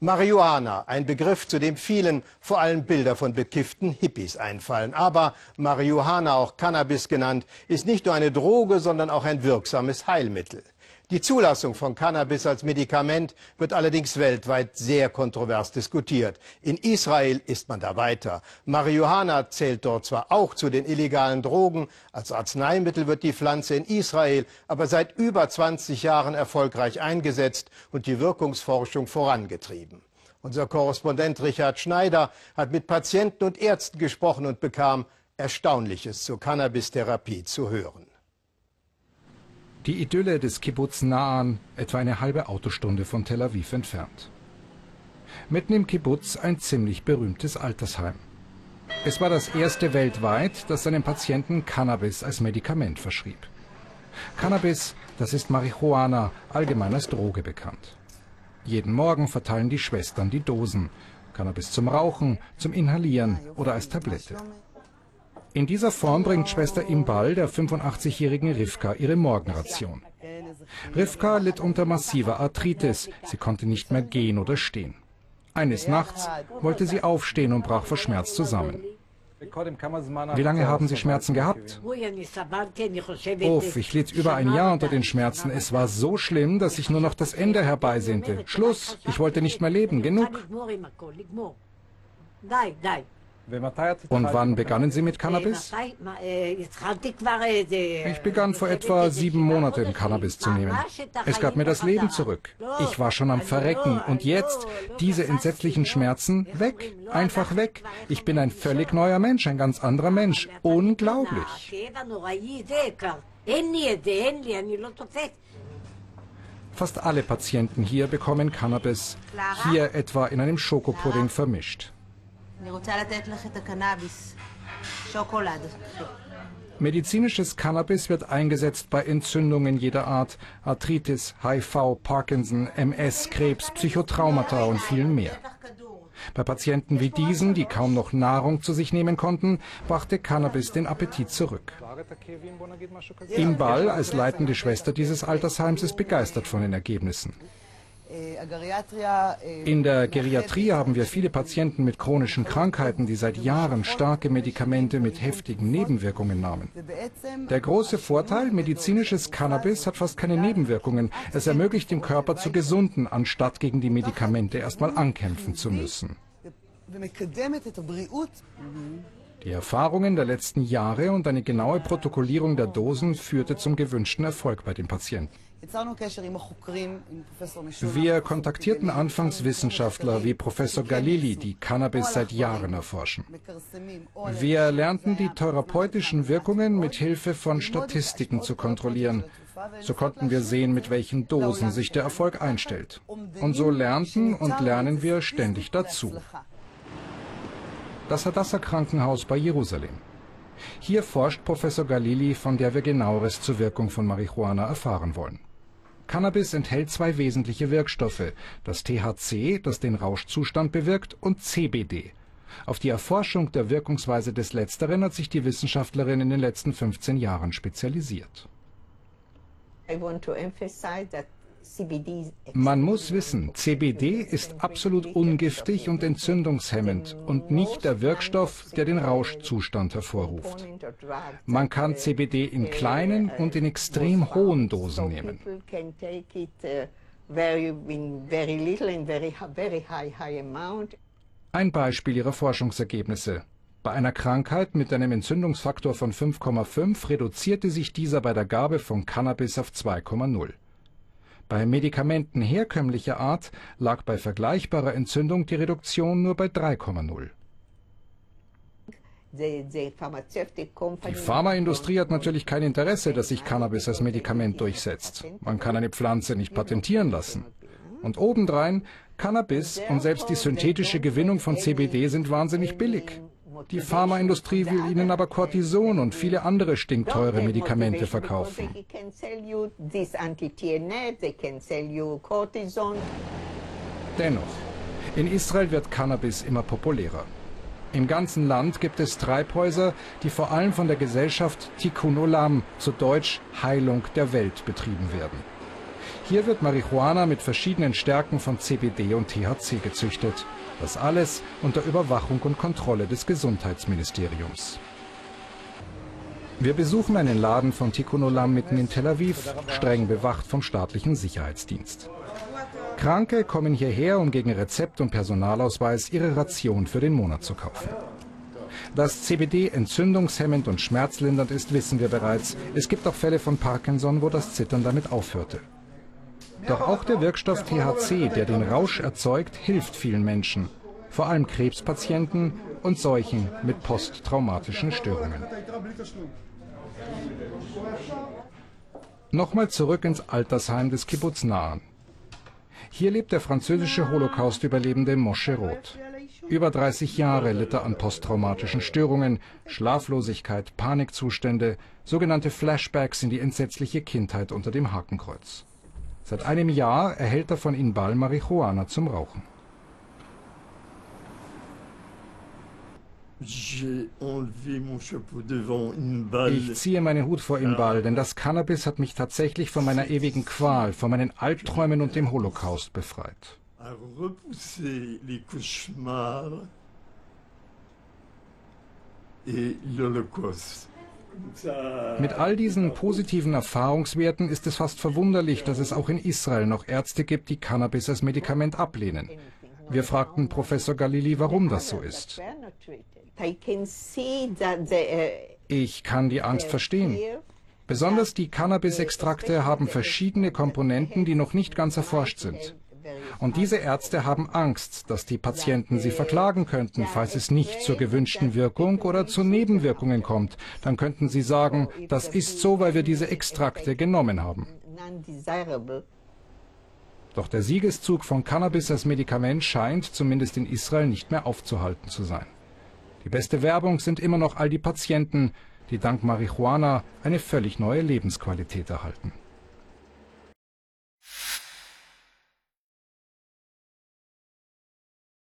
Marihuana, ein Begriff, zu dem vielen vor allem Bilder von bekifften Hippies einfallen. Aber Marihuana, auch Cannabis genannt, ist nicht nur eine Droge, sondern auch ein wirksames Heilmittel. Die Zulassung von Cannabis als Medikament wird allerdings weltweit sehr kontrovers diskutiert. In Israel ist man da weiter. Marihuana zählt dort zwar auch zu den illegalen Drogen, als Arzneimittel wird die Pflanze in Israel aber seit über 20 Jahren erfolgreich eingesetzt und die Wirkungsforschung vorangetrieben. Unser Korrespondent Richard Schneider hat mit Patienten und Ärzten gesprochen und bekam Erstaunliches zur Cannabis-Therapie zu hören. Die Idylle des Kibbutz Naan, etwa eine halbe Autostunde von Tel Aviv entfernt. Mitten im Kibbutz ein ziemlich berühmtes Altersheim. Es war das erste weltweit, das seinen Patienten Cannabis als Medikament verschrieb. Cannabis, das ist Marihuana, allgemein als Droge bekannt. Jeden Morgen verteilen die Schwestern die Dosen. Cannabis zum Rauchen, zum Inhalieren oder als Tablette. In dieser Form bringt Schwester Imbal der 85-jährigen Rivka ihre Morgenration. Rivka litt unter massiver Arthritis. Sie konnte nicht mehr gehen oder stehen. Eines Nachts wollte sie aufstehen und brach vor Schmerz zusammen. Wie lange haben Sie Schmerzen gehabt? Uff, ich litt über ein Jahr unter den Schmerzen. Es war so schlimm, dass ich nur noch das Ende herbeisehnte. Schluss, ich wollte nicht mehr leben. Genug. Und wann begannen Sie mit Cannabis? Ich begann vor etwa sieben Monaten Cannabis zu nehmen. Es gab mir das Leben zurück. Ich war schon am Verrecken und jetzt diese entsetzlichen Schmerzen weg, einfach weg. Ich bin ein völlig neuer Mensch, ein ganz anderer Mensch. Unglaublich. Fast alle Patienten hier bekommen Cannabis, hier etwa in einem Schokopudding vermischt. Medizinisches Cannabis wird eingesetzt bei Entzündungen jeder Art, Arthritis, HIV, Parkinson, MS, Krebs, Psychotraumata und viel mehr. Bei Patienten wie diesen, die kaum noch Nahrung zu sich nehmen konnten, brachte Cannabis den Appetit zurück. Imbal, als leitende Schwester dieses Altersheims, ist begeistert von den Ergebnissen. In der Geriatrie haben wir viele Patienten mit chronischen Krankheiten, die seit Jahren starke Medikamente mit heftigen Nebenwirkungen nahmen. Der große Vorteil, medizinisches Cannabis hat fast keine Nebenwirkungen. Es ermöglicht dem Körper zu gesunden, anstatt gegen die Medikamente erstmal ankämpfen zu müssen. Die Erfahrungen der letzten Jahre und eine genaue Protokollierung der Dosen führte zum gewünschten Erfolg bei den Patienten. Wir kontaktierten anfangs Wissenschaftler wie Professor Galili, die Cannabis seit Jahren erforschen. Wir lernten die therapeutischen Wirkungen mit Hilfe von Statistiken zu kontrollieren. So konnten wir sehen, mit welchen Dosen sich der Erfolg einstellt. Und so lernten und lernen wir ständig dazu. Das Hadassah Krankenhaus bei Jerusalem. Hier forscht Professor Galili, von der wir genaueres zur Wirkung von Marihuana erfahren wollen. Cannabis enthält zwei wesentliche Wirkstoffe, das THC, das den Rauschzustand bewirkt, und CBD. Auf die Erforschung der Wirkungsweise des Letzteren hat sich die Wissenschaftlerin in den letzten 15 Jahren spezialisiert. Man muss wissen, CBD ist absolut ungiftig und entzündungshemmend und nicht der Wirkstoff, der den Rauschzustand hervorruft. Man kann CBD in kleinen und in extrem hohen Dosen nehmen. Ein Beispiel ihrer Forschungsergebnisse. Bei einer Krankheit mit einem Entzündungsfaktor von 5,5 reduzierte sich dieser bei der Gabe von Cannabis auf 2,0. Bei Medikamenten herkömmlicher Art lag bei vergleichbarer Entzündung die Reduktion nur bei 3,0. Die Pharmaindustrie hat natürlich kein Interesse, dass sich Cannabis als Medikament durchsetzt. Man kann eine Pflanze nicht patentieren lassen. Und obendrein, Cannabis und selbst die synthetische Gewinnung von CBD sind wahnsinnig billig. Die Pharmaindustrie will ihnen aber Cortison und viele andere stinkteure Medikamente verkaufen. Dennoch, in Israel wird Cannabis immer populärer. Im ganzen Land gibt es Treibhäuser, die vor allem von der Gesellschaft Tikkun Olam, zu Deutsch Heilung der Welt, betrieben werden. Hier wird Marihuana mit verschiedenen Stärken von CBD und THC gezüchtet. Das alles unter Überwachung und Kontrolle des Gesundheitsministeriums. Wir besuchen einen Laden von Tikkun Olam mitten in Tel Aviv, streng bewacht vom staatlichen Sicherheitsdienst. Kranke kommen hierher, um gegen Rezept und Personalausweis ihre Ration für den Monat zu kaufen. Dass CBD entzündungshemmend und schmerzlindernd ist, wissen wir bereits. Es gibt auch Fälle von Parkinson, wo das Zittern damit aufhörte. Doch auch der Wirkstoff THC, der den Rausch erzeugt, hilft vielen Menschen, vor allem Krebspatienten und solchen mit posttraumatischen Störungen. Nochmal zurück ins Altersheim des Kibbutz Nahen. Hier lebt der französische Holocaust-Überlebende Moshe Roth. Über 30 Jahre litt er an posttraumatischen Störungen, Schlaflosigkeit, Panikzustände, sogenannte Flashbacks in die entsetzliche Kindheit unter dem Hakenkreuz. Seit einem Jahr erhält er von Inbal Marihuana zum Rauchen. Ich ziehe meinen Hut vor Inbal, denn das Cannabis hat mich tatsächlich von meiner ewigen Qual, von meinen Albträumen und dem Holocaust befreit. Mit all diesen positiven Erfahrungswerten ist es fast verwunderlich, dass es auch in Israel noch Ärzte gibt, die Cannabis als Medikament ablehnen. Wir fragten Professor Galili, warum das so ist. Ich kann die Angst verstehen. Besonders die Cannabis-Extrakte haben verschiedene Komponenten, die noch nicht ganz erforscht sind. Und diese Ärzte haben Angst, dass die Patienten sie verklagen könnten, falls es nicht zur gewünschten Wirkung oder zu Nebenwirkungen kommt. Dann könnten sie sagen, das ist so, weil wir diese Extrakte genommen haben. Doch der Siegeszug von Cannabis als Medikament scheint, zumindest in Israel, nicht mehr aufzuhalten zu sein. Die beste Werbung sind immer noch all die Patienten, die dank Marihuana eine völlig neue Lebensqualität erhalten.